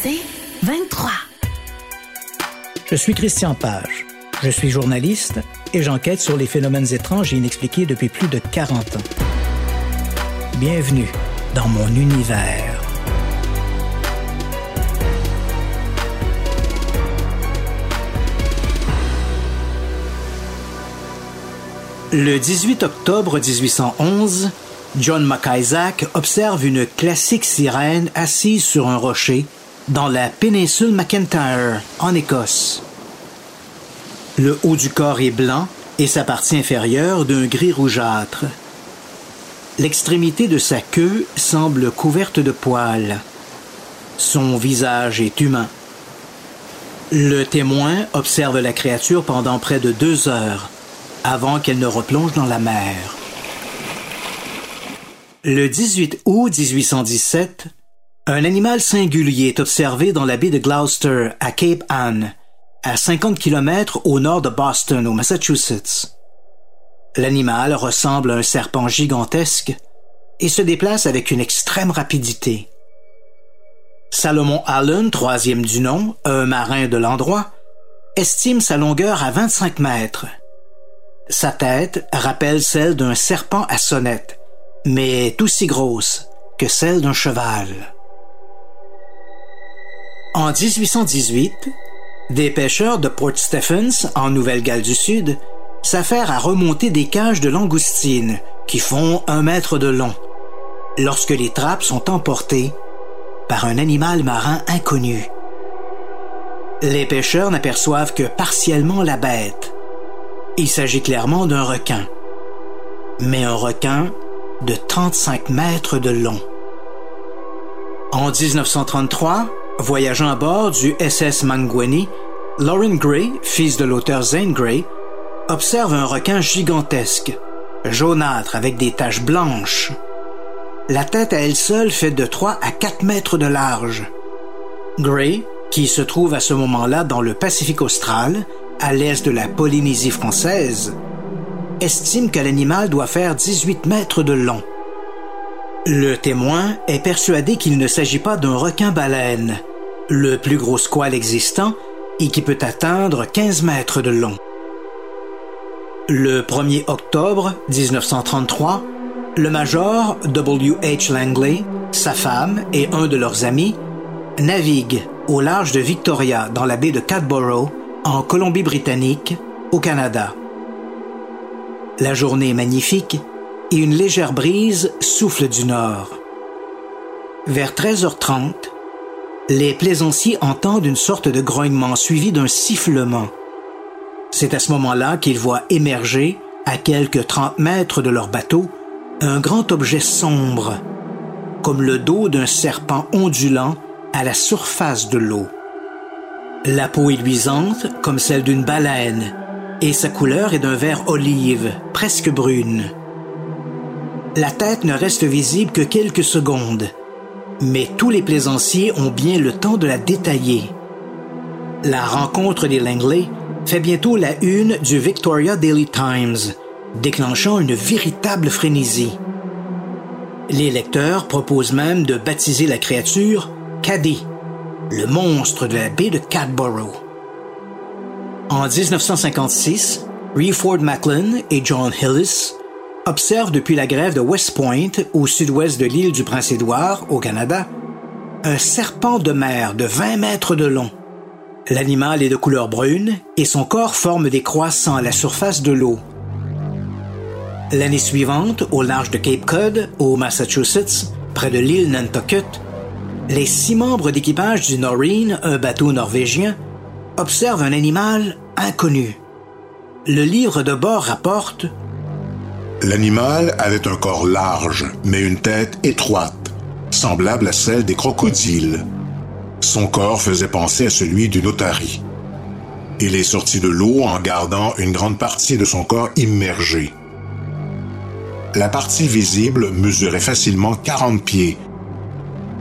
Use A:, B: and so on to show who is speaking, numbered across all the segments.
A: C'est 23.
B: Je suis Christian Page. Je suis journaliste et j'enquête sur les phénomènes étranges et inexpliqués depuis plus de 40 ans. Bienvenue dans mon univers. Le 18 octobre 1811, John McIsaac observe une classique sirène assise sur un rocher dans la péninsule McIntyre, en Écosse. Le haut du corps est blanc et sa partie inférieure d'un gris rougeâtre. L'extrémité de sa queue semble couverte de poils. Son visage est humain. Le témoin observe la créature pendant près de deux heures avant qu'elle ne replonge dans la mer. Le 18 août 1817, un animal singulier est observé dans la baie de Gloucester à Cape Ann, à 50 km au nord de Boston, au Massachusetts. L'animal ressemble à un serpent gigantesque et se déplace avec une extrême rapidité. Salomon Allen, troisième du nom, un marin de l'endroit, estime sa longueur à 25 mètres sa tête rappelle celle d'un serpent à sonnette, mais est aussi grosse que celle d'un cheval. En 1818, des pêcheurs de Port Stephens, en Nouvelle-Galles du Sud, s'affairent à remonter des cages de langoustines qui font un mètre de long, lorsque les trappes sont emportées par un animal marin inconnu. Les pêcheurs n'aperçoivent que partiellement la bête, il s'agit clairement d'un requin, mais un requin de 35 mètres de long. En 1933, voyageant à bord du SS Mangweni, Lauren Gray, fils de l'auteur Zane Gray, observe un requin gigantesque, jaunâtre avec des taches blanches. La tête à elle seule fait de 3 à 4 mètres de large. Gray, qui se trouve à ce moment-là dans le Pacifique austral, à l'est de la Polynésie française, estime que l'animal doit faire 18 mètres de long. Le témoin est persuadé qu'il ne s'agit pas d'un requin-baleine, le plus gros squale existant et qui peut atteindre 15 mètres de long. Le 1er octobre 1933, le major W. H. Langley, sa femme et un de leurs amis naviguent au large de Victoria dans la baie de Cadborough en Colombie-Britannique, au Canada. La journée est magnifique et une légère brise souffle du nord. Vers 13h30, les plaisanciers entendent une sorte de grognement suivi d'un sifflement. C'est à ce moment-là qu'ils voient émerger, à quelques 30 mètres de leur bateau, un grand objet sombre, comme le dos d'un serpent ondulant à la surface de l'eau. La peau est luisante comme celle d'une baleine et sa couleur est d'un vert olive, presque brune. La tête ne reste visible que quelques secondes, mais tous les plaisanciers ont bien le temps de la détailler. La rencontre des Langley fait bientôt la une du Victoria Daily Times, déclenchant une véritable frénésie. Les lecteurs proposent même de baptiser la créature Caddy, le monstre de la baie de Cadborough. En 1956, Reford Macklin et John Hillis observent depuis la grève de West Point, au sud-ouest de l'île du Prince-Édouard, au Canada, un serpent de mer de 20 mètres de long. L'animal est de couleur brune et son corps forme des croissants à la surface de l'eau. L'année suivante, au large de Cape Cod, au Massachusetts, près de l'île Nantucket, les six membres d'équipage du Noreen, un bateau norvégien, observent un animal inconnu. Le livre de bord rapporte
C: L'animal avait un corps large, mais une tête étroite, semblable à celle des crocodiles. Son corps faisait penser à celui d'une otarie. Il est sorti de l'eau en gardant une grande partie de son corps immergé. La partie visible mesurait facilement 40 pieds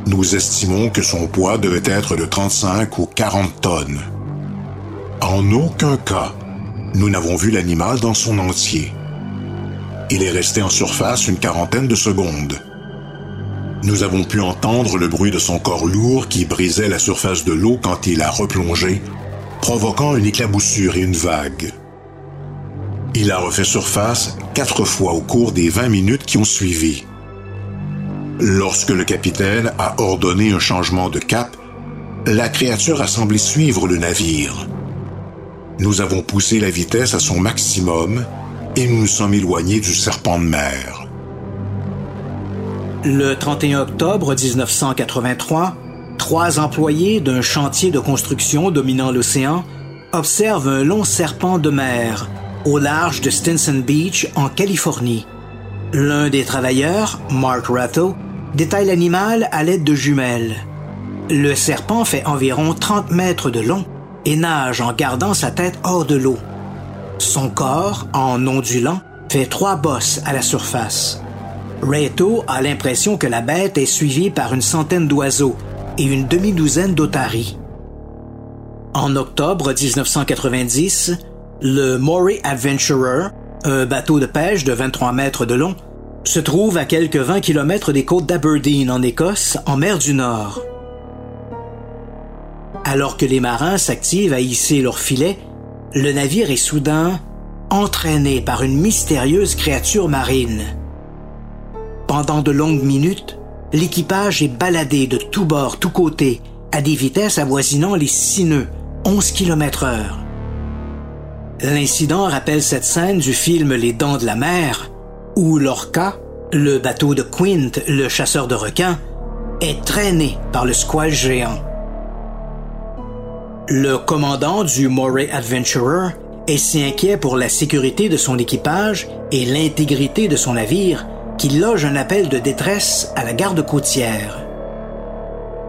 C: nous estimons que son poids devait être de 35 ou 40 tonnes. En aucun cas, nous n'avons vu l'animal dans son entier. Il est resté en surface une quarantaine de secondes. Nous avons pu entendre le bruit de son corps lourd qui brisait la surface de l'eau quand il a replongé, provoquant une éclaboussure et une vague. Il a refait surface quatre fois au cours des 20 minutes qui ont suivi. Lorsque le capitaine a ordonné un changement de cap, la créature a semblé suivre le navire. Nous avons poussé la vitesse à son maximum et nous nous sommes éloignés du serpent de mer.
B: Le 31 octobre 1983, trois employés d'un chantier de construction dominant l'océan observent un long serpent de mer au large de Stinson Beach en Californie. L'un des travailleurs, Mark Ratto, détaille l'animal à l'aide de jumelles. Le serpent fait environ 30 mètres de long et nage en gardant sa tête hors de l'eau. Son corps, en ondulant, fait trois bosses à la surface. Reto a l'impression que la bête est suivie par une centaine d'oiseaux et une demi-douzaine d'otaries. En octobre 1990, le Moray Adventurer, un bateau de pêche de 23 mètres de long, se trouve à quelques 20 km des côtes d'Aberdeen en Écosse, en mer du Nord. Alors que les marins s'activent à hisser leurs filets, le navire est soudain entraîné par une mystérieuse créature marine. Pendant de longues minutes, l'équipage est baladé de tous bords, tous côtés, à des vitesses avoisinant les 6 nœuds, 11 km heure. L'incident rappelle cette scène du film Les Dents de la Mer, où l'Orca, le bateau de Quint, le chasseur de requins, est traîné par le squale géant. Le commandant du Moray Adventurer est si inquiet pour la sécurité de son équipage et l'intégrité de son navire qu'il loge un appel de détresse à la garde côtière.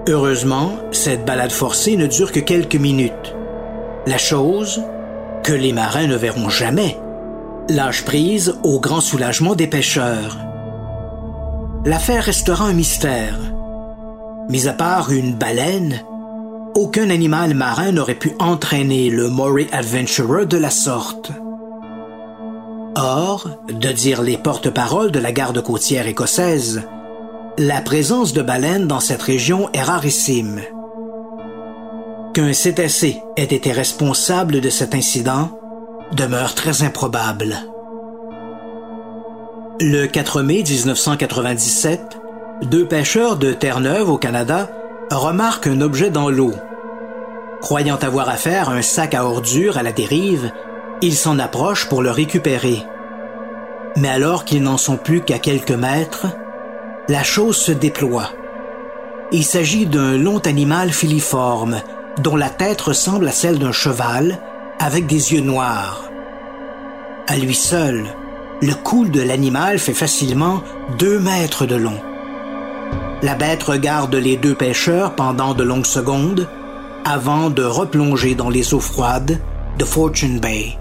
B: Heureusement, cette balade forcée ne dure que quelques minutes. La chose que les marins ne verront jamais lâche prise au grand soulagement des pêcheurs. L'affaire restera un mystère. Mis à part une baleine, aucun animal marin n'aurait pu entraîner le Moray Adventurer de la sorte. Or, de dire les porte-paroles de la garde côtière écossaise, la présence de baleines dans cette région est rarissime. Qu'un cétacé ait été responsable de cet incident demeure très improbable. Le 4 mai 1997, deux pêcheurs de Terre-Neuve au Canada remarquent un objet dans l'eau. Croyant avoir affaire à un sac à ordures à la dérive, ils s'en approchent pour le récupérer. Mais alors qu'ils n'en sont plus qu'à quelques mètres, la chose se déploie. Il s'agit d'un long animal filiforme, dont la tête ressemble à celle d'un cheval, avec des yeux noirs. À lui seul, le cou de l'animal fait facilement deux mètres de long. La bête regarde les deux pêcheurs pendant de longues secondes avant de replonger dans les eaux froides de Fortune Bay.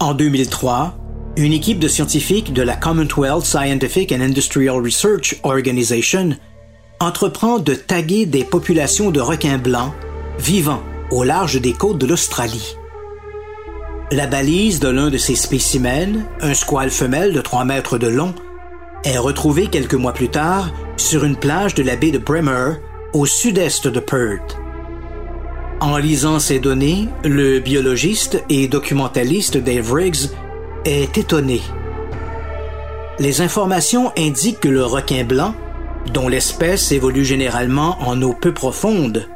B: En 2003, une équipe de scientifiques de la Commonwealth Scientific and Industrial Research Organization entreprend de taguer des populations de requins blancs vivant au large des côtes de l'Australie. La balise de l'un de ces spécimens, un squale femelle de 3 mètres de long, est retrouvée quelques mois plus tard sur une plage de la baie de Bremer, au sud-est de Perth. En lisant ces données, le biologiste et documentaliste Dave Riggs est étonné. Les informations indiquent que le requin blanc, dont l'espèce évolue généralement en eau peu profonde,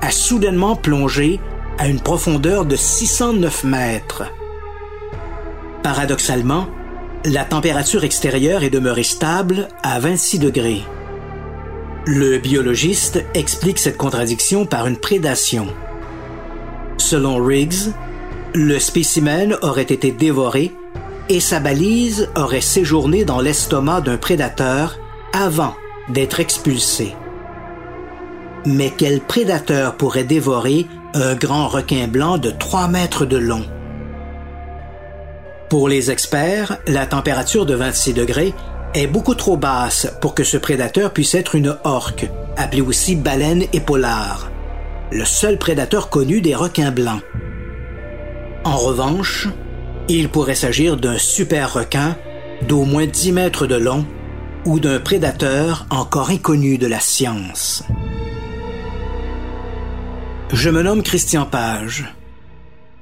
B: a soudainement plongé à une profondeur de 609 mètres. Paradoxalement, la température extérieure est demeurée stable à 26 degrés. Le biologiste explique cette contradiction par une prédation. Selon Riggs, le spécimen aurait été dévoré et sa balise aurait séjourné dans l'estomac d'un prédateur avant d'être expulsé. Mais quel prédateur pourrait dévorer un grand requin blanc de 3 mètres de long? Pour les experts, la température de 26 degrés est beaucoup trop basse pour que ce prédateur puisse être une orque, appelée aussi baleine épaulard, le seul prédateur connu des requins blancs. En revanche, il pourrait s'agir d'un super requin d'au moins 10 mètres de long ou d'un prédateur encore inconnu de la science. Je me nomme Christian Page.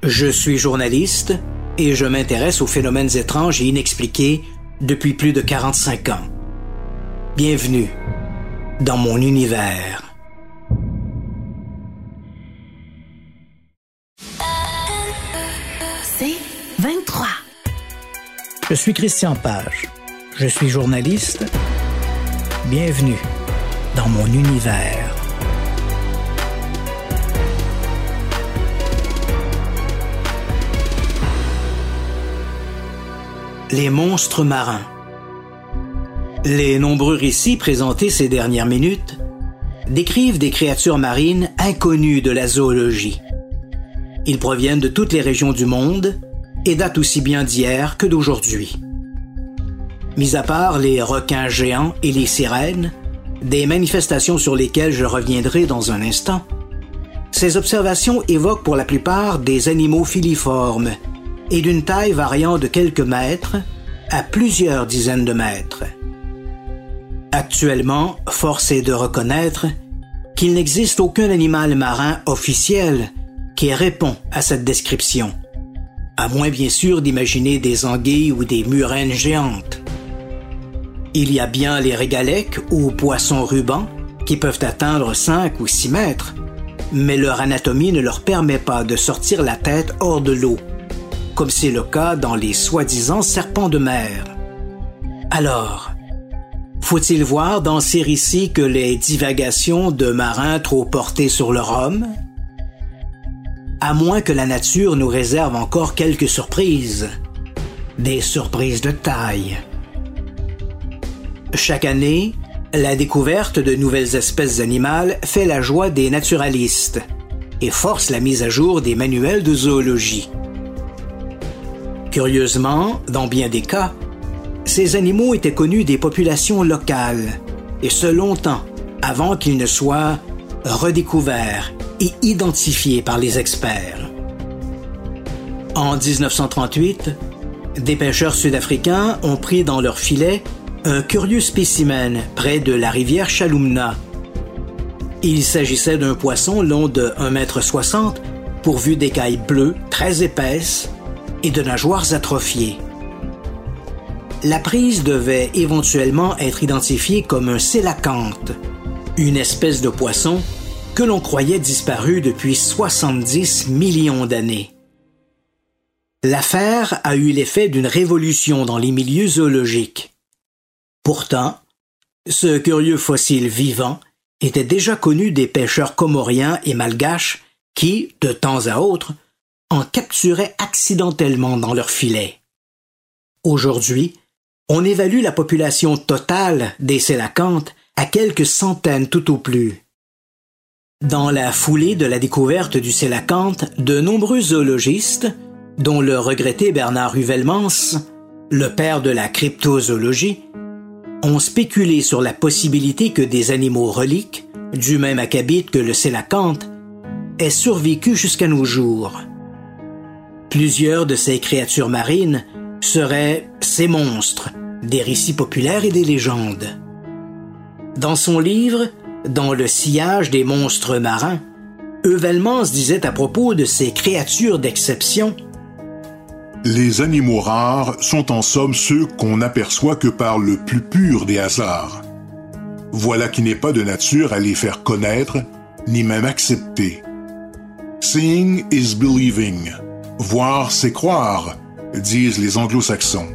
B: Je suis journaliste et je m'intéresse aux phénomènes étranges et inexpliqués depuis plus de 45 ans. Bienvenue dans mon univers.
A: C'est 23.
B: Je suis Christian Page. Je suis journaliste. Bienvenue dans mon univers. Les monstres marins. Les nombreux récits présentés ces dernières minutes décrivent des créatures marines inconnues de la zoologie. Ils proviennent de toutes les régions du monde et datent aussi bien d'hier que d'aujourd'hui. Mis à part les requins géants et les sirènes, des manifestations sur lesquelles je reviendrai dans un instant, ces observations évoquent pour la plupart des animaux filiformes et d'une taille variant de quelques mètres à plusieurs dizaines de mètres. Actuellement, force est de reconnaître qu'il n'existe aucun animal marin officiel qui répond à cette description, à moins bien sûr d'imaginer des anguilles ou des murènes géantes. Il y a bien les régalèques ou poissons rubans qui peuvent atteindre 5 ou 6 mètres, mais leur anatomie ne leur permet pas de sortir la tête hors de l'eau comme c'est le cas dans les soi-disant serpents de mer. Alors, faut-il voir dans ces récits que les divagations de marins trop portés sur le rhum? À moins que la nature nous réserve encore quelques surprises, des surprises de taille. Chaque année, la découverte de nouvelles espèces animales fait la joie des naturalistes et force la mise à jour des manuels de zoologie. Curieusement, dans bien des cas, ces animaux étaient connus des populations locales, et ce longtemps avant qu'ils ne soient redécouverts et identifiés par les experts. En 1938, des pêcheurs sud-africains ont pris dans leur filet un curieux spécimen près de la rivière Chalumna. Il s'agissait d'un poisson long de 1,60 m pourvu d'écailles bleues très épaisses et de nageoires atrophiées. La prise devait éventuellement être identifiée comme un sélacanthe, une espèce de poisson que l'on croyait disparu depuis 70 millions d'années. L'affaire a eu l'effet d'une révolution dans les milieux zoologiques. Pourtant, ce curieux fossile vivant était déjà connu des pêcheurs comoriens et malgaches qui, de temps à autre, en capturaient accidentellement dans leur filet. Aujourd'hui, on évalue la population totale des sélacantes à quelques centaines tout au plus. Dans la foulée de la découverte du sélacanthe, de nombreux zoologistes, dont le regretté Bernard Ruvelmans, le père de la cryptozoologie, ont spéculé sur la possibilité que des animaux reliques, du même acabit que le sélacanthe, aient survécu jusqu'à nos jours. Plusieurs de ces créatures marines seraient ces monstres, des récits populaires et des légendes. Dans son livre, Dans le sillage des monstres marins, Euvelmans disait à propos de ces créatures d'exception
C: Les animaux rares sont en somme ceux qu'on n'aperçoit que par le plus pur des hasards. Voilà qui n'est pas de nature à les faire connaître, ni même accepter. Seeing is believing. Voir, c'est croire, disent les anglo-saxons.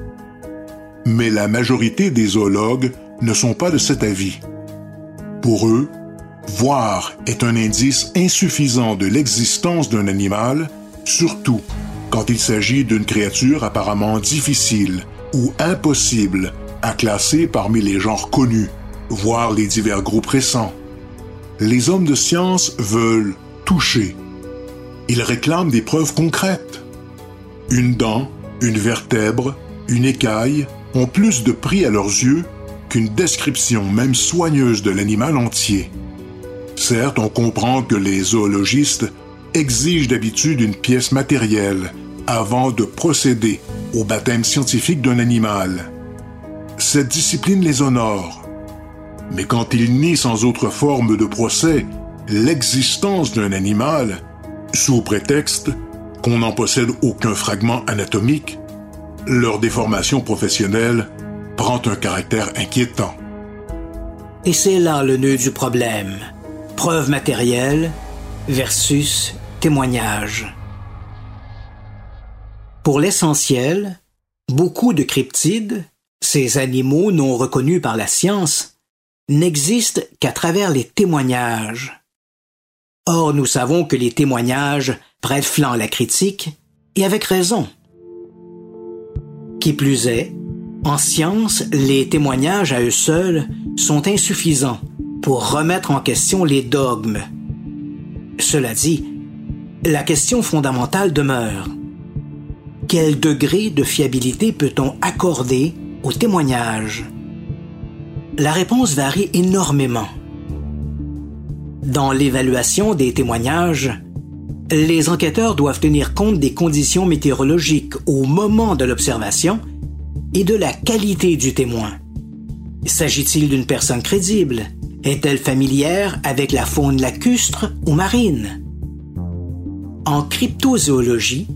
C: Mais la majorité des zoologues ne sont pas de cet avis. Pour eux, voir est un indice insuffisant de l'existence d'un animal, surtout quand il s'agit d'une créature apparemment difficile ou impossible à classer parmi les genres connus, voire les divers groupes récents. Les hommes de science veulent toucher, ils réclament des preuves concrètes. Une dent, une vertèbre, une écaille ont plus de prix à leurs yeux qu'une description même soigneuse de l'animal entier. Certes, on comprend que les zoologistes exigent d'habitude une pièce matérielle avant de procéder au baptême scientifique d'un animal. cette discipline les honore. Mais quand ils nient sans autre forme de procès l'existence d'un animal, sous prétexte qu'on n'en possède aucun fragment anatomique, leur déformation professionnelle prend un caractère inquiétant.
B: Et c'est là le nœud du problème. Preuve matérielle versus témoignage. Pour l'essentiel, beaucoup de cryptides, ces animaux non reconnus par la science, n'existent qu'à travers les témoignages. Or, nous savons que les témoignages prêtent flanc la critique, et avec raison. Qui plus est, en science, les témoignages à eux seuls sont insuffisants pour remettre en question les dogmes. Cela dit, la question fondamentale demeure. Quel degré de fiabilité peut-on accorder aux témoignages La réponse varie énormément. Dans l'évaluation des témoignages, les enquêteurs doivent tenir compte des conditions météorologiques au moment de l'observation et de la qualité du témoin. S'agit-il d'une personne crédible? Est-elle familière avec la faune lacustre ou marine? En cryptozoologie,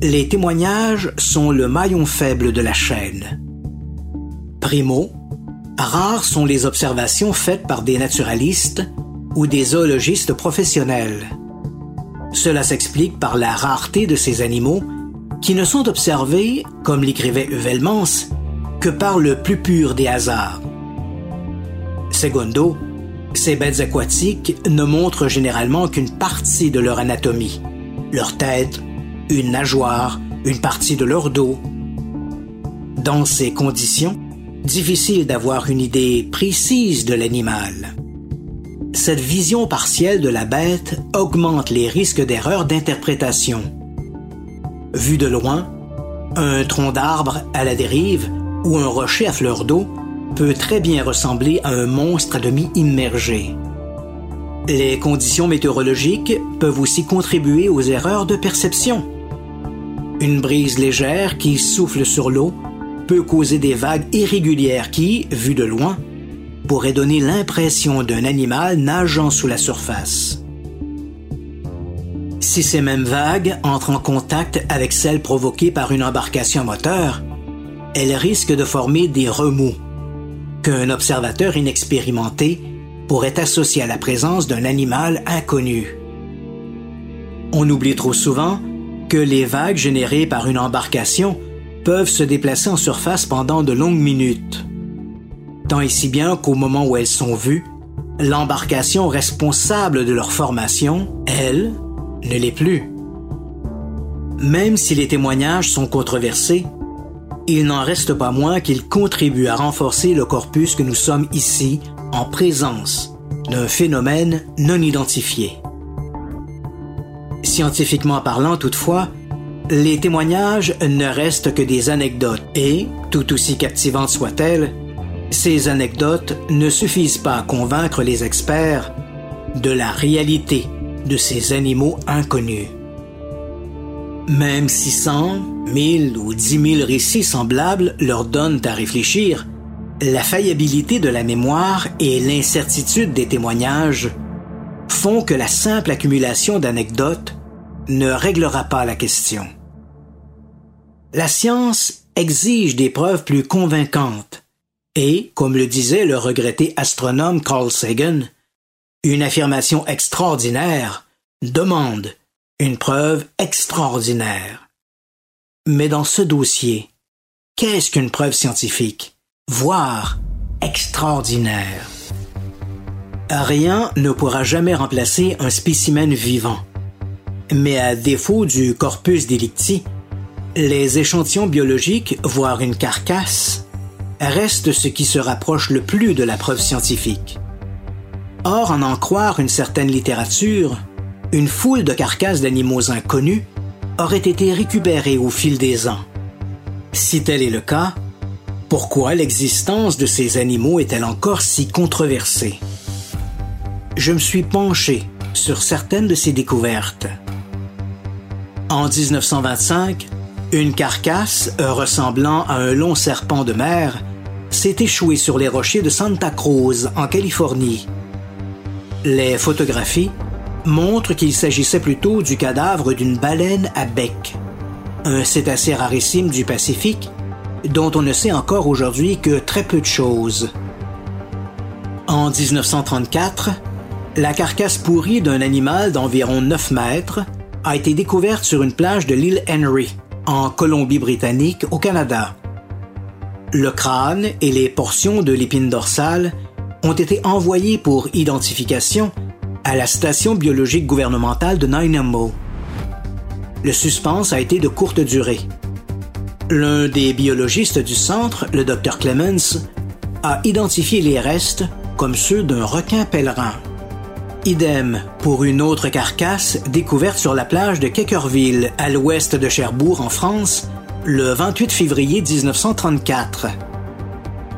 B: les témoignages sont le maillon faible de la chaîne. Primo, rares sont les observations faites par des naturalistes ou des zoologistes professionnels. Cela s'explique par la rareté de ces animaux qui ne sont observés, comme l'écrivait Heuvelmans, que par le plus pur des hasards. Segundo, ces bêtes aquatiques ne montrent généralement qu'une partie de leur anatomie, leur tête, une nageoire, une partie de leur dos. Dans ces conditions, difficile d'avoir une idée précise de l'animal. Cette vision partielle de la bête augmente les risques d'erreur d'interprétation Vu de loin, un tronc d'arbre à la dérive ou un rocher à fleur d'eau peut très bien ressembler à un monstre à demi immergé. Les conditions météorologiques peuvent aussi contribuer aux erreurs de perception. Une brise légère qui souffle sur l'eau peut causer des vagues irrégulières qui, vues de loin, pourraient donner l'impression d'un animal nageant sous la surface. Si ces mêmes vagues entrent en contact avec celles provoquées par une embarcation moteur, elles risquent de former des remous qu'un observateur inexpérimenté pourrait associer à la présence d'un animal inconnu. On oublie trop souvent que les vagues générées par une embarcation peuvent se déplacer en surface pendant de longues minutes. Tant et si bien qu'au moment où elles sont vues, l'embarcation responsable de leur formation, elle, ne l'est plus. Même si les témoignages sont controversés, il n'en reste pas moins qu'ils contribuent à renforcer le corpus que nous sommes ici en présence d'un phénomène non identifié. Scientifiquement parlant toutefois, les témoignages ne restent que des anecdotes et, tout aussi captivantes soient-elles, ces anecdotes ne suffisent pas à convaincre les experts de la réalité de ces animaux inconnus. Même si 100, 1000 ou 10 000 récits semblables leur donnent à réfléchir, la faillibilité de la mémoire et l'incertitude des témoignages font que la simple accumulation d'anecdotes ne réglera pas la question. La science exige des preuves plus convaincantes et, comme le disait le regretté astronome Carl Sagan, une affirmation extraordinaire demande une preuve extraordinaire. Mais dans ce dossier, qu'est-ce qu'une preuve scientifique, voire extraordinaire? Rien ne pourra jamais remplacer un spécimen vivant. Mais à défaut du corpus delicti, les échantillons biologiques, voire une carcasse, restent ce qui se rapproche le plus de la preuve scientifique. Or, en en croire une certaine littérature, une foule de carcasses d'animaux inconnus aurait été récupérée au fil des ans. Si tel est le cas, pourquoi l'existence de ces animaux est-elle encore si controversée? Je me suis penché sur certaines de ces découvertes. En 1925, une carcasse ressemblant à un long serpent de mer s'est échoué sur les rochers de Santa Cruz, en Californie. Les photographies montrent qu'il s'agissait plutôt du cadavre d'une baleine à bec, un cétacé rarissime du Pacifique dont on ne sait encore aujourd'hui que très peu de choses. En 1934, la carcasse pourrie d'un animal d'environ 9 mètres a été découverte sur une plage de l'île Henry, en Colombie-Britannique, au Canada. Le crâne et les portions de l'épine dorsale ont été envoyés pour identification à la station biologique gouvernementale de Nanaimo. Le suspense a été de courte durée. L'un des biologistes du centre, le Dr Clemens, a identifié les restes comme ceux d'un requin pèlerin. Idem pour une autre carcasse découverte sur la plage de Keckerville, à l'ouest de Cherbourg, en France, le 28 février 1934.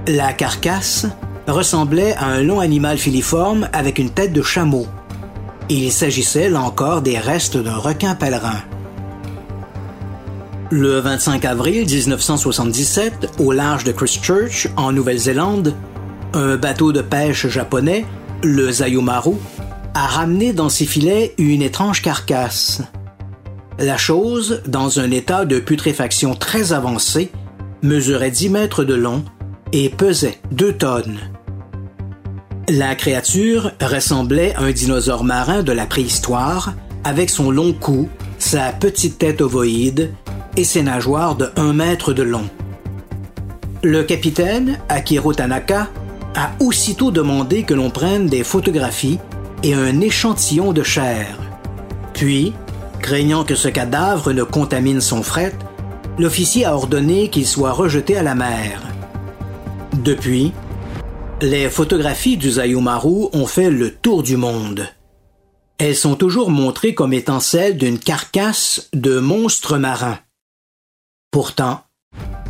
B: La carcasse ressemblait à un long animal filiforme avec une tête de chameau. Il s'agissait là encore des restes d'un requin pèlerin. Le 25 avril 1977, au large de Christchurch, en Nouvelle-Zélande, un bateau de pêche japonais, le Zayumaru, a ramené dans ses filets une étrange carcasse. La chose, dans un état de putréfaction très avancé, mesurait 10 mètres de long et pesait 2 tonnes. La créature ressemblait à un dinosaure marin de la préhistoire, avec son long cou, sa petite tête ovoïde et ses nageoires de 1 mètre de long. Le capitaine, Akiro Tanaka, a aussitôt demandé que l'on prenne des photographies et un échantillon de chair. Puis, craignant que ce cadavre ne contamine son fret, l'officier a ordonné qu'il soit rejeté à la mer. Depuis, les photographies du Zayumaru ont fait le tour du monde. Elles sont toujours montrées comme étant celles d'une carcasse de monstre marin. Pourtant,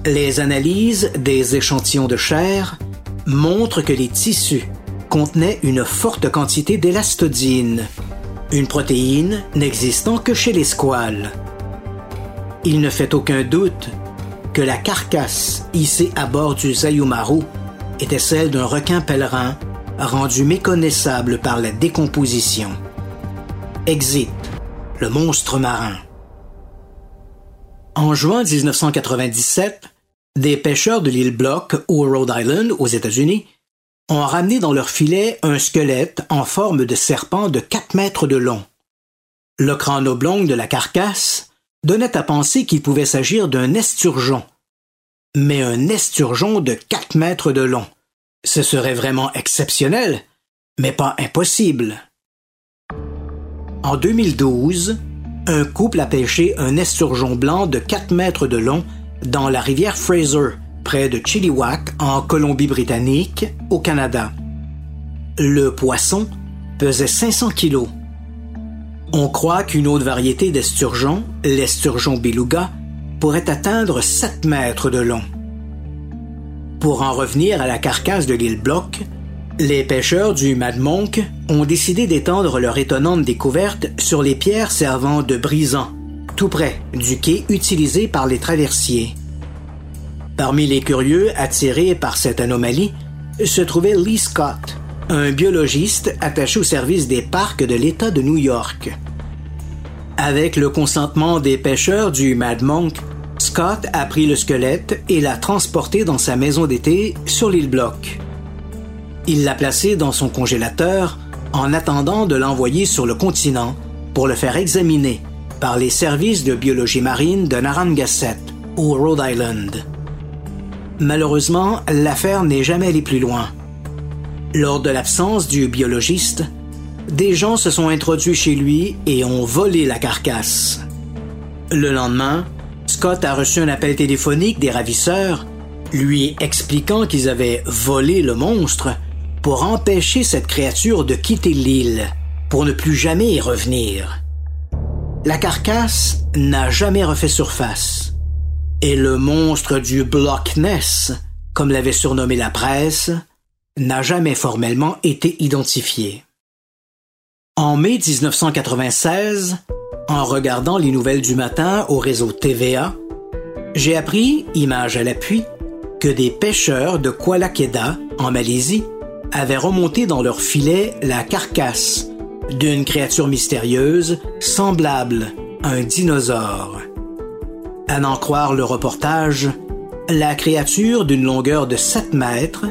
B: les analyses des échantillons de chair montrent que les tissus contenaient une forte quantité d'élastodine, une protéine n'existant que chez les squales. Il ne fait aucun doute que la carcasse hissée à bord du Zayumaru était celle d'un requin pèlerin rendu méconnaissable par la décomposition. Exit, le monstre marin. En juin 1997, des pêcheurs de l'île Block au Rhode Island, aux États-Unis, ont ramené dans leur filet un squelette en forme de serpent de 4 mètres de long. Le crâne oblong de la carcasse donnait à penser qu'il pouvait s'agir d'un esturgeon. Mais un esturgeon de 4 mètres de long. Ce serait vraiment exceptionnel, mais pas impossible. En 2012, un couple a pêché un esturgeon blanc de 4 mètres de long dans la rivière Fraser, près de Chilliwack, en Colombie-Britannique, au Canada. Le poisson pesait 500 kilos. On croit qu'une autre variété d'esturgeon, l'esturgeon beluga, pourrait atteindre 7 mètres de long. Pour en revenir à la carcasse de l'île Bloc, les pêcheurs du Mad Monk ont décidé d'étendre leur étonnante découverte sur les pierres servant de brisant, tout près du quai utilisé par les traversiers. Parmi les curieux attirés par cette anomalie se trouvait Lee Scott, un biologiste attaché au service des parcs de l'État de New York. Avec le consentement des pêcheurs du Mad Monk, Scott a pris le squelette et l'a transporté dans sa maison d'été sur l'île Bloc. Il l'a placé dans son congélateur en attendant de l'envoyer sur le continent pour le faire examiner par les services de biologie marine de Narragansett, au Rhode Island. Malheureusement, l'affaire n'est jamais allée plus loin. Lors de l'absence du biologiste, des gens se sont introduits chez lui et ont volé la carcasse. Le lendemain, Scott a reçu un appel téléphonique des ravisseurs, lui expliquant qu'ils avaient volé le monstre pour empêcher cette créature de quitter l'île, pour ne plus jamais y revenir. La carcasse n'a jamais refait surface et le monstre du Bloc Ness, comme l'avait surnommé la presse, n'a jamais formellement été identifié. En mai 1996, en regardant les nouvelles du matin au réseau TVA, j'ai appris, image à l'appui, que des pêcheurs de Kuala Kedah, en Malaisie, avaient remonté dans leur filet la carcasse d'une créature mystérieuse semblable à un dinosaure. À n'en croire le reportage, la créature d'une longueur de 7 mètres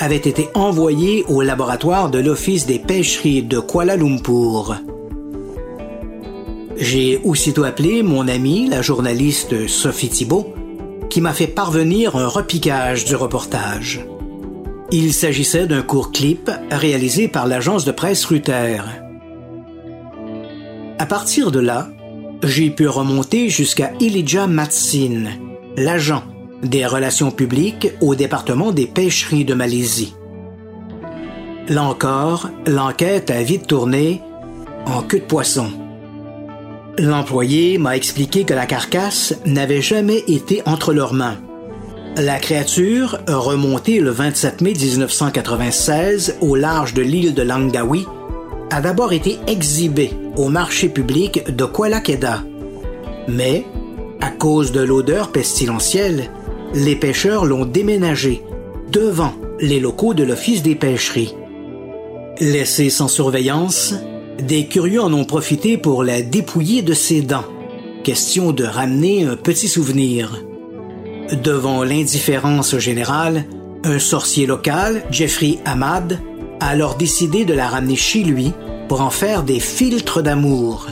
B: avait été envoyée au laboratoire de l'Office des pêcheries de Kuala Lumpur. J'ai aussitôt appelé mon amie, la journaliste Sophie Thibault, qui m'a fait parvenir un repiquage du reportage. Il s'agissait d'un court clip réalisé par l'agence de presse Ruther. À partir de là, j'ai pu remonter jusqu'à Elijah Matsin, l'agent des relations publiques au département des pêcheries de Malaisie. Là encore, l'enquête a vite tourné en queue de poisson. L'employé m'a expliqué que la carcasse n'avait jamais été entre leurs mains. La créature, remontée le 27 mai 1996 au large de l'île de Langkawi, a d'abord été exhibée au marché public de Kuala Kedah. Mais, à cause de l'odeur pestilentielle, les pêcheurs l'ont déménagée devant les locaux de l'Office des pêcheries. Laissée sans surveillance, des curieux en ont profité pour la dépouiller de ses dents. Question de ramener un petit souvenir. Devant l'indifférence générale, un sorcier local, Jeffrey Ahmad, a alors décidé de la ramener chez lui pour en faire des filtres d'amour.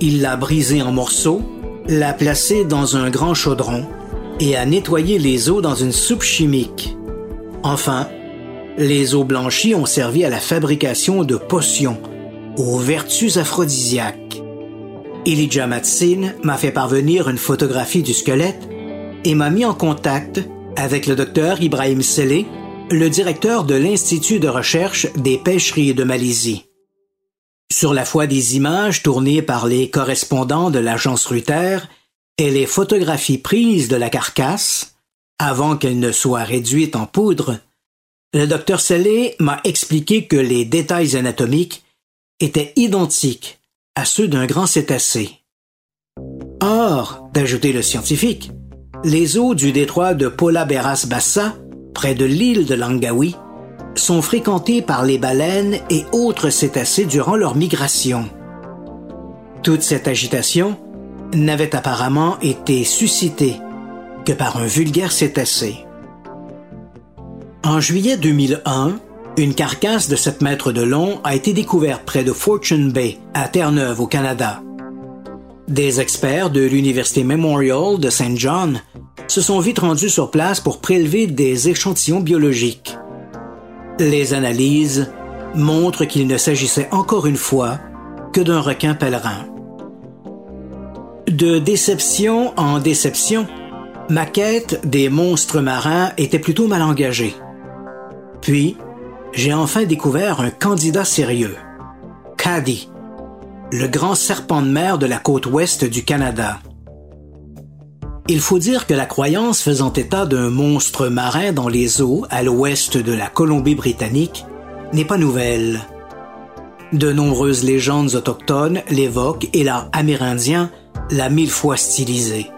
B: Il l'a brisée en morceaux, l'a placée dans un grand chaudron et a nettoyé les eaux dans une soupe chimique. Enfin, les eaux blanchies ont servi à la fabrication de potions aux vertus aphrodisiaques. Elijah Matsin m'a fait parvenir une photographie du squelette et m'a mis en contact avec le docteur Ibrahim Selé, le directeur de l'Institut de recherche des pêcheries de Malaisie. Sur la foi des images tournées par les correspondants de l'agence Ruther et les photographies prises de la carcasse, avant qu'elle ne soit réduite en poudre, le docteur Selé m'a expliqué que les détails anatomiques étaient identiques à ceux d'un grand cétacé. Or, d'ajouter le scientifique, les eaux du détroit de Pola Beras Bassa, près de l'île de Langawi, sont fréquentées par les baleines et autres cétacés durant leur migration. Toute cette agitation n'avait apparemment été suscitée que par un vulgaire cétacé. En juillet 2001, une carcasse de 7 mètres de long a été découverte près de Fortune Bay, à Terre-Neuve, au Canada. Des experts de l'Université Memorial de St. John se sont vite rendus sur place pour prélever des échantillons biologiques. Les analyses montrent qu'il ne s'agissait encore une fois que d'un requin pèlerin. De déception en déception, ma quête des monstres marins était plutôt mal engagée. Puis, j'ai enfin découvert un candidat sérieux. Caddy, le grand serpent de mer de la côte ouest du Canada. Il faut dire que la croyance faisant état d'un monstre marin dans les eaux à l'ouest de la Colombie-Britannique n'est pas nouvelle. De nombreuses légendes autochtones l'évoquent et l'art amérindien l'a mille fois stylisé.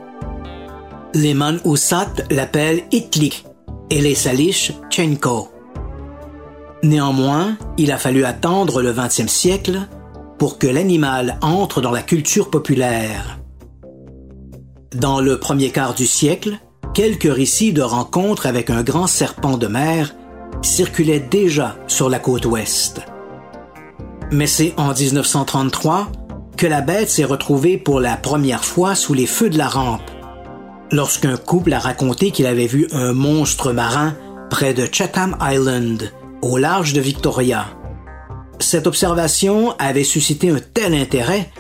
B: Les Man-Ousat l'appellent Itlik et les Salish Chenko. Néanmoins, il a fallu attendre le XXe siècle pour que l'animal entre dans la culture populaire. Dans le premier quart du siècle, quelques récits de rencontres avec un grand serpent de mer circulaient déjà sur la côte ouest. Mais c'est en 1933 que la bête s'est retrouvée pour la première fois sous les feux de la rampe, lorsqu'un couple a raconté qu'il avait vu un monstre marin près de Chatham Island, au large de Victoria. Cette observation avait suscité un tel intérêt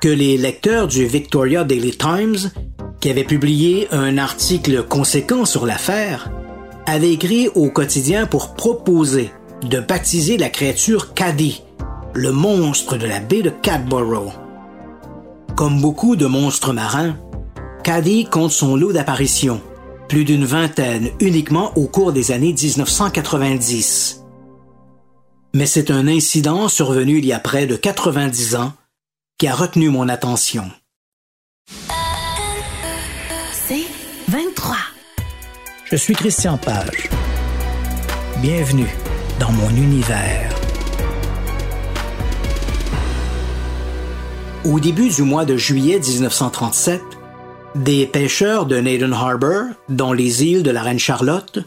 B: que les lecteurs du Victoria Daily Times, qui avaient publié un article conséquent sur l'affaire, avaient écrit au quotidien pour proposer de baptiser la créature Caddy, le monstre de la baie de Cadborough. Comme beaucoup de monstres marins, Caddy compte son lot d'apparitions, plus d'une vingtaine uniquement au cours des années 1990 mais c'est un incident survenu il y a près de 90 ans qui a retenu mon attention. Je suis Christian Page. Bienvenue dans mon univers. Au début du mois de juillet 1937, des pêcheurs de Naden Harbor, dans les îles de la Reine Charlotte,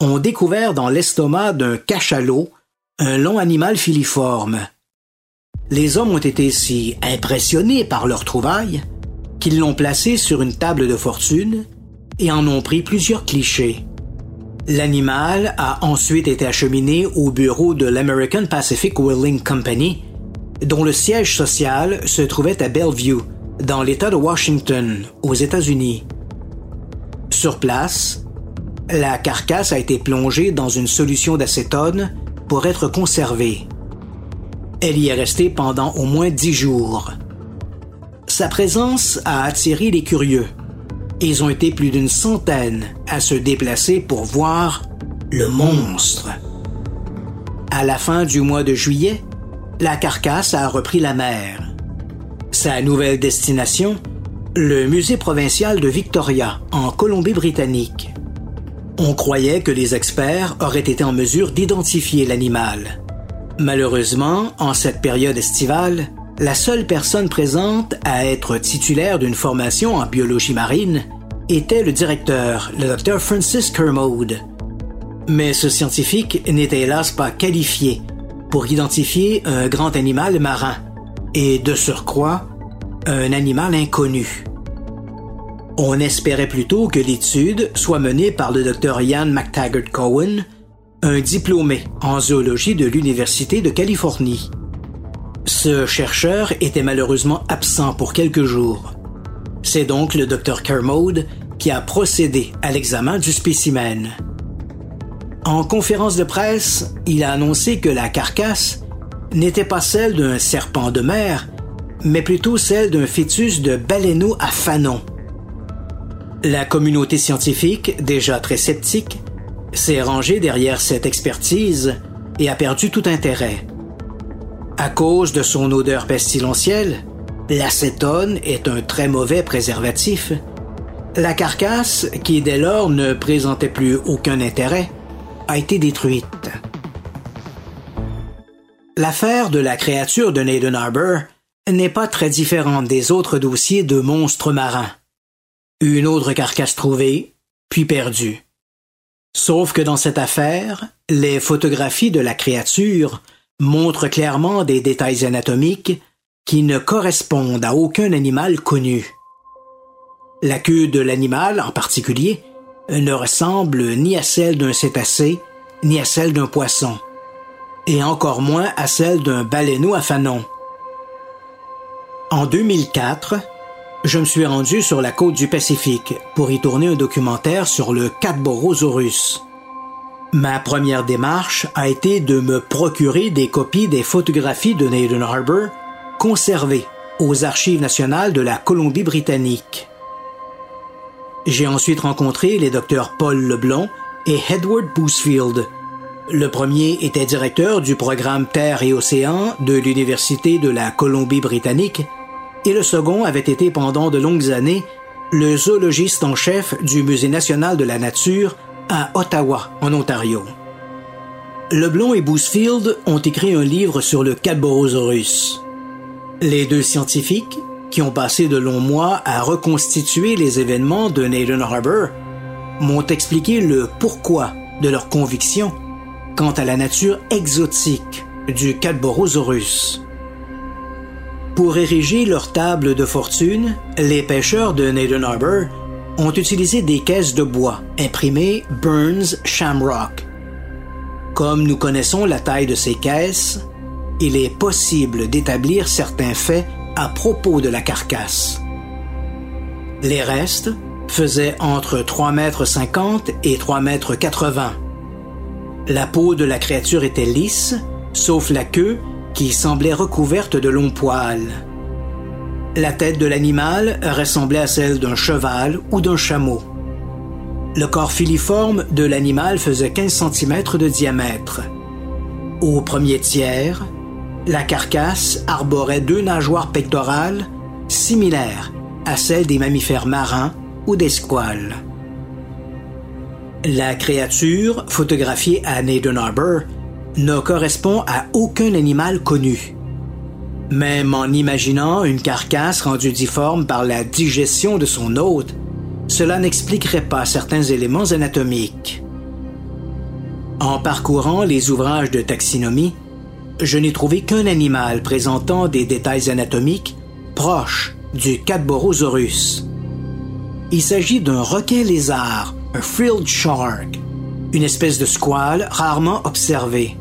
B: ont découvert dans l'estomac d'un cachalot un long animal filiforme. Les hommes ont été si impressionnés par leur trouvaille qu'ils l'ont placé sur une table de fortune et en ont pris plusieurs clichés. L'animal a ensuite été acheminé au bureau de l'American Pacific Whaling Company, dont le siège social se trouvait à Bellevue, dans l'État de Washington, aux États-Unis. Sur place, la carcasse a été plongée dans une solution d'acétone pour être conservée. Elle y est restée pendant au moins dix jours. Sa présence a attiré les curieux. Ils ont été plus d'une centaine à se déplacer pour voir le monstre. À la fin du mois de juillet, la carcasse a repris la mer. Sa nouvelle destination, le musée provincial de Victoria, en Colombie-Britannique. On croyait que les experts auraient été en mesure d'identifier l'animal. Malheureusement, en cette période estivale, la seule personne présente à être titulaire d'une formation en biologie marine était le directeur, le Dr Francis Kermode. Mais ce scientifique n'était hélas pas qualifié pour identifier un grand animal marin, et de surcroît, un animal inconnu. On espérait plutôt que l'étude soit menée par le Dr Ian McTaggart Cohen, un diplômé en zoologie de l'Université de Californie. Ce chercheur était malheureusement absent pour quelques jours. C'est donc le Dr Kermode qui a procédé à l'examen du spécimen. En conférence de presse, il a annoncé que la carcasse n'était pas celle d'un serpent de mer, mais plutôt celle d'un fœtus de baleineau à fanon. La communauté scientifique, déjà très sceptique, s'est rangée derrière cette expertise et a perdu tout intérêt. À cause de son odeur pestilentielle, l'acétone est un très mauvais préservatif. La carcasse, qui dès lors ne présentait plus aucun intérêt, a été détruite. L'affaire de la créature de Naden Harbor n'est pas très différente des autres dossiers de monstres marins. Une autre carcasse trouvée, puis perdue. Sauf que dans cette affaire, les photographies de la créature montre clairement des détails anatomiques qui ne correspondent à aucun animal connu. La queue de l'animal, en particulier, ne ressemble ni à celle d'un cétacé, ni à celle d'un poisson, et encore moins à celle d'un baleineau à fanon. En 2004, je me suis rendu sur la côte du Pacifique pour y tourner un documentaire sur le Catborosaurus. Ma première démarche a été de me procurer des copies des photographies de Naden Harbor conservées aux Archives nationales de la Colombie-Britannique. J'ai ensuite rencontré les docteurs Paul Leblond et Edward Boosfield. Le premier était directeur du programme Terre et Océan de l'Université de la Colombie-Britannique et le second avait été pendant de longues années le zoologiste en chef du Musée national de la nature à Ottawa, en Ontario. Leblond et Boosfield ont écrit un livre sur le Cadborosaurus. Les deux scientifiques, qui ont passé de longs mois à reconstituer les événements de Nathan Harbor, m'ont expliqué le pourquoi de leur conviction quant à la nature exotique du Cadborosaurus. Pour ériger leur table de fortune, les pêcheurs de Nathan Harbor ont utilisé des caisses de bois imprimées Burns Shamrock. Comme nous connaissons la taille de ces caisses, il est possible d'établir certains faits à propos de la carcasse. Les restes faisaient entre 3,50 mètres et 3,80 mètres. La peau de la créature était lisse, sauf la queue qui semblait recouverte de longs poils. La tête de l'animal ressemblait à celle d'un cheval ou d'un chameau. Le corps filiforme de l'animal faisait 15 cm de diamètre. Au premier tiers, la carcasse arborait deux nageoires pectorales similaires à celles des mammifères marins ou des squales. La créature, photographiée à Naden Harbor, ne correspond à aucun animal connu. Même en imaginant une carcasse rendue difforme par la digestion de son hôte, cela n'expliquerait pas certains éléments anatomiques. En parcourant les ouvrages de taxinomie, je n'ai trouvé qu'un animal présentant des détails anatomiques proches du Cadborosaurus. Il s'agit d'un requin lézard, un frilled shark, une espèce de squale rarement observée.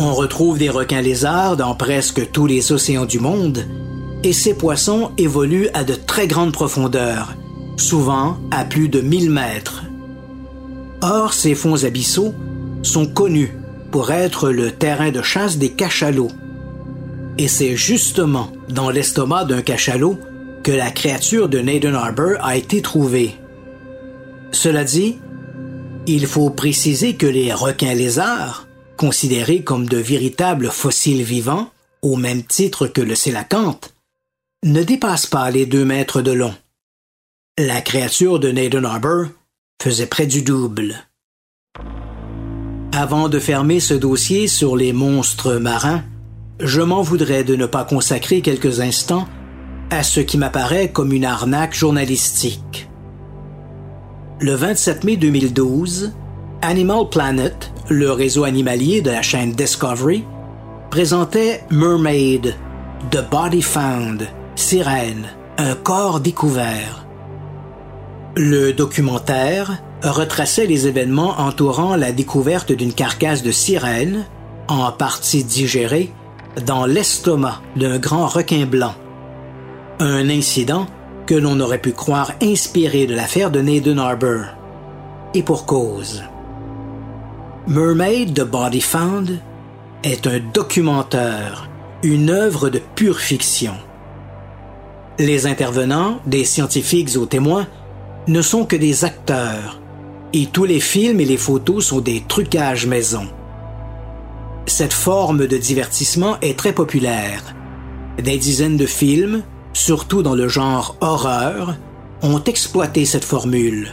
B: On retrouve des requins lézards dans presque tous les océans du monde, et ces poissons évoluent à de très grandes profondeurs, souvent à plus de 1000 mètres. Or, ces fonds abyssaux sont connus pour être le terrain de chasse des cachalots. Et c'est justement dans l'estomac d'un cachalot que la créature de Naden Harbor a été trouvée. Cela dit, il faut préciser que les requins lézards, considérés comme de véritables fossiles vivants, au même titre que le sélacanthe, ne dépassent pas les deux mètres de long. La créature de Naden Harbor faisait près du double. Avant de fermer ce dossier sur les monstres marins, je m'en voudrais de ne pas consacrer quelques instants à ce qui m'apparaît comme une arnaque journalistique. Le 27 mai 2012, Animal Planet, le réseau animalier de la chaîne Discovery, présentait Mermaid, The Body Found, Sirène, un corps découvert. Le documentaire retraçait les événements entourant la découverte d'une carcasse de sirène, en partie digérée, dans l'estomac d'un grand requin blanc. Un incident que l'on aurait pu croire inspiré de l'affaire de Naden Harbor. Et pour cause. Mermaid The Body Found est un documentaire, une œuvre de pure fiction. Les intervenants, des scientifiques aux témoins, ne sont que des acteurs, et tous les films et les photos sont des trucages maison. Cette forme de divertissement est très populaire. Des dizaines de films, surtout dans le genre horreur, ont exploité cette formule.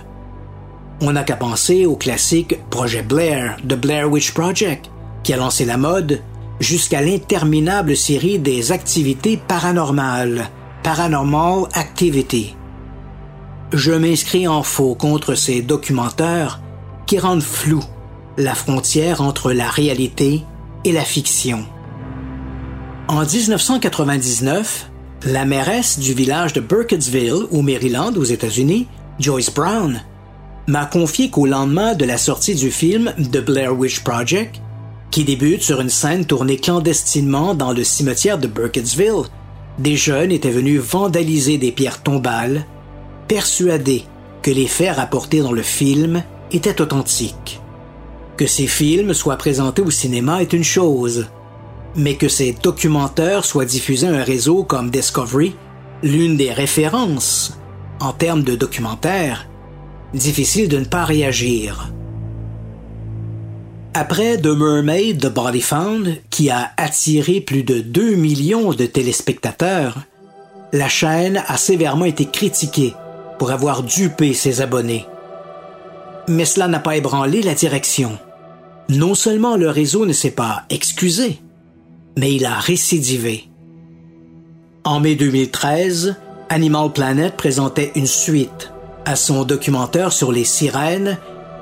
B: On n'a qu'à penser au classique Projet Blair, The Blair Witch Project, qui a lancé la mode, jusqu'à l'interminable série des activités paranormales, Paranormal Activity je m'inscris en faux contre ces documentaires qui rendent flou la frontière entre la réalité et la fiction. En 1999, la mairesse du village de Burkittsville, au Maryland, aux États-Unis, Joyce Brown, m'a confié qu'au lendemain de la sortie du film The Blair Witch Project, qui débute sur une scène tournée clandestinement dans le cimetière de Burkittsville, des jeunes étaient venus vandaliser des pierres tombales persuadé que les faits rapportés dans le film étaient authentiques. Que ces films soient présentés au cinéma est une chose, mais que ces documentaires soient diffusés à un réseau comme Discovery, l'une des références en termes de documentaires, difficile de ne pas réagir. Après The Mermaid The Body Found, qui a attiré plus de 2 millions de téléspectateurs, la chaîne a sévèrement été critiquée pour avoir dupé ses abonnés. Mais cela n'a pas ébranlé la direction. Non seulement le réseau ne s'est pas excusé, mais il a récidivé. En mai 2013, Animal Planet présentait une suite à son documentaire sur les sirènes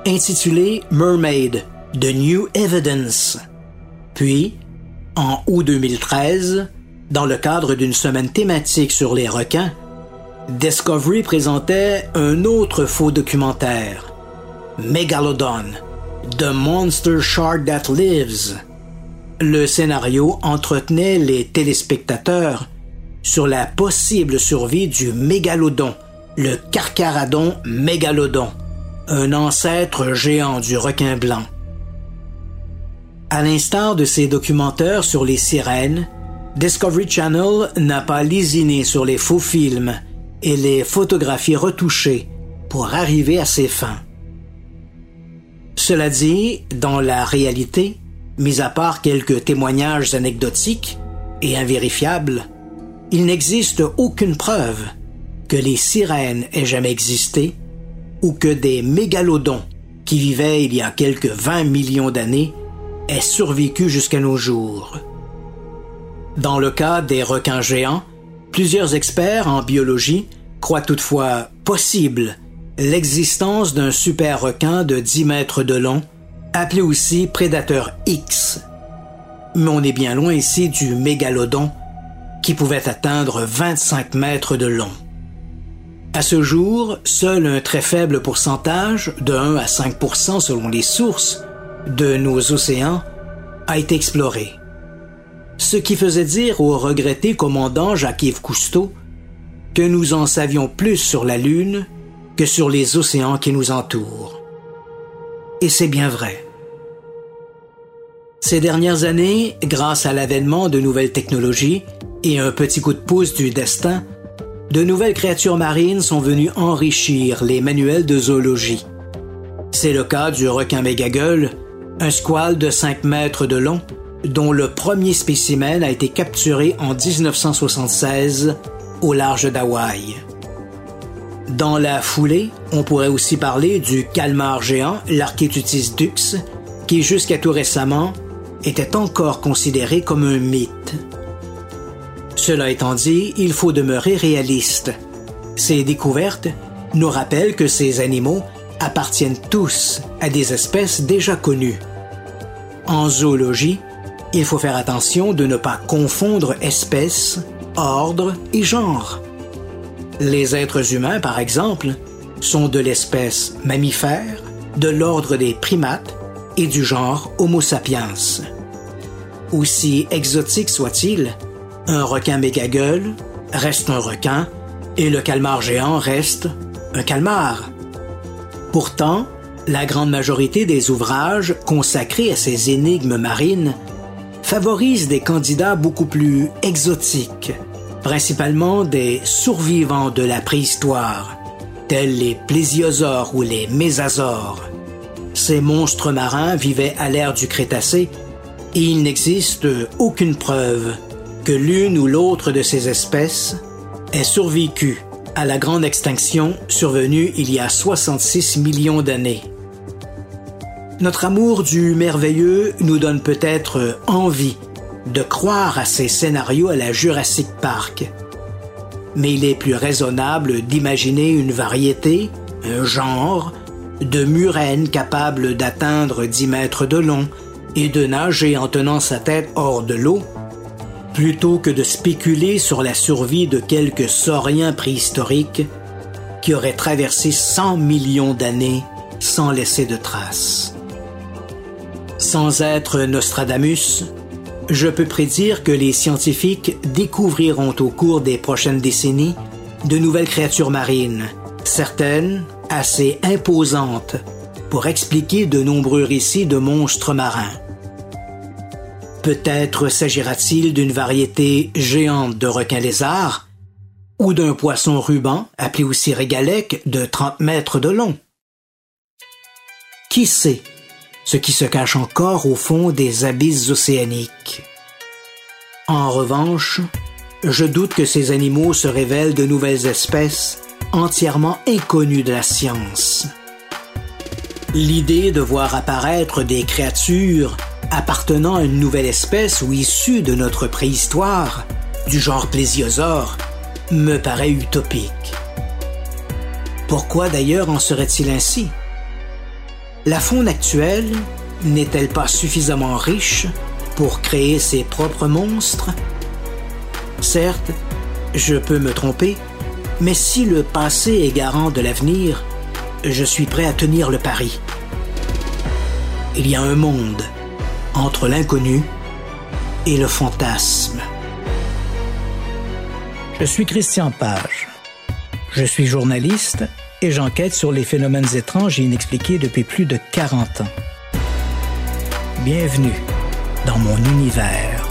B: intitulé Mermaid, The New Evidence. Puis, en août 2013, dans le cadre d'une semaine thématique sur les requins, Discovery présentait un autre faux documentaire, Megalodon, The Monster Shark That Lives. Le scénario entretenait les téléspectateurs sur la possible survie du mégalodon, le carcaradon mégalodon, un ancêtre géant du requin blanc. À l'instar de ces documentaires sur les sirènes, Discovery Channel n'a pas lésiné sur les faux films et les photographies retouchées pour arriver à ses fins. Cela dit, dans la réalité, mis à part quelques témoignages anecdotiques et invérifiables, il n'existe aucune preuve que les sirènes aient jamais existé ou que des mégalodons, qui vivaient il y a quelques 20 millions d'années, aient survécu jusqu'à nos jours. Dans le cas des requins géants, plusieurs experts en biologie croient toutefois possible l'existence d'un super requin de 10 mètres de long, appelé aussi prédateur X. Mais on est bien loin ici du mégalodon, qui pouvait atteindre 25 mètres de long. À ce jour, seul un très faible pourcentage, de 1 à 5 selon les sources, de nos océans a été exploré. Ce qui faisait dire au regretté commandant Jacques-Yves Cousteau que nous en savions plus sur la Lune que sur les océans qui nous entourent. Et c'est bien vrai. Ces dernières années, grâce à l'avènement de nouvelles technologies et un petit coup de pouce du destin, de nouvelles créatures marines sont venues enrichir les manuels de zoologie. C'est le cas du requin mégagueule, un squale de 5 mètres de long, dont le premier spécimen a été capturé en 1976 au large d'Hawaï. Dans la foulée, on pourrait aussi parler du calmar géant, l'Archétutis dux, qui jusqu'à tout récemment était encore considéré comme un mythe. Cela étant dit, il faut demeurer réaliste. Ces découvertes nous rappellent que ces animaux appartiennent tous à des espèces déjà connues. En zoologie, il faut faire attention de ne pas confondre espèces, ordre et genre. Les êtres humains, par exemple, sont de l'espèce mammifère, de l'ordre des primates et du genre Homo sapiens. Aussi exotique soit-il, un requin mégagueule reste un requin et le calmar géant reste un calmar. Pourtant, la grande majorité des ouvrages consacrés à ces énigmes marines favorisent des candidats beaucoup plus exotiques, principalement des survivants de la préhistoire, tels les plésiosaures ou les mésasaures. Ces monstres marins vivaient à l'ère du Crétacé et il n'existe aucune preuve que l'une ou l'autre de ces espèces ait survécu à la grande extinction survenue il y a 66 millions d'années. Notre amour du merveilleux nous donne peut-être envie de croire à ces scénarios à la Jurassic Park. Mais il est plus raisonnable d'imaginer une variété, un genre, de murènes capables d'atteindre 10 mètres de long et de nager en tenant sa tête hors de l'eau plutôt que de spéculer sur la survie de quelques sauriens préhistoriques qui auraient traversé 100 millions d'années sans laisser de traces. Sans être Nostradamus, je peux prédire que les scientifiques découvriront au cours des prochaines décennies de nouvelles créatures marines, certaines assez imposantes pour expliquer de nombreux récits de monstres marins. Peut-être s'agira-t-il d'une variété géante de requins-lézards ou d'un poisson ruban, appelé aussi régalec, de 30 mètres de long. Qui sait ce qui se cache encore au fond des abysses océaniques? En revanche, je doute que ces animaux se révèlent de nouvelles espèces entièrement inconnues de la science. L'idée de voir apparaître des créatures appartenant à une nouvelle espèce ou issue de notre préhistoire, du genre plésiosaure, me paraît utopique. Pourquoi d'ailleurs en serait-il ainsi? La faune actuelle n'est-elle pas suffisamment riche pour créer ses propres monstres? Certes, je peux me tromper, mais si le passé est garant de l'avenir, je suis prêt à tenir le pari. Il y a un monde entre l'inconnu et le fantasme. Je suis Christian Page. Je suis journaliste et j'enquête sur les phénomènes étranges et inexpliqués depuis plus de 40 ans. Bienvenue dans mon univers.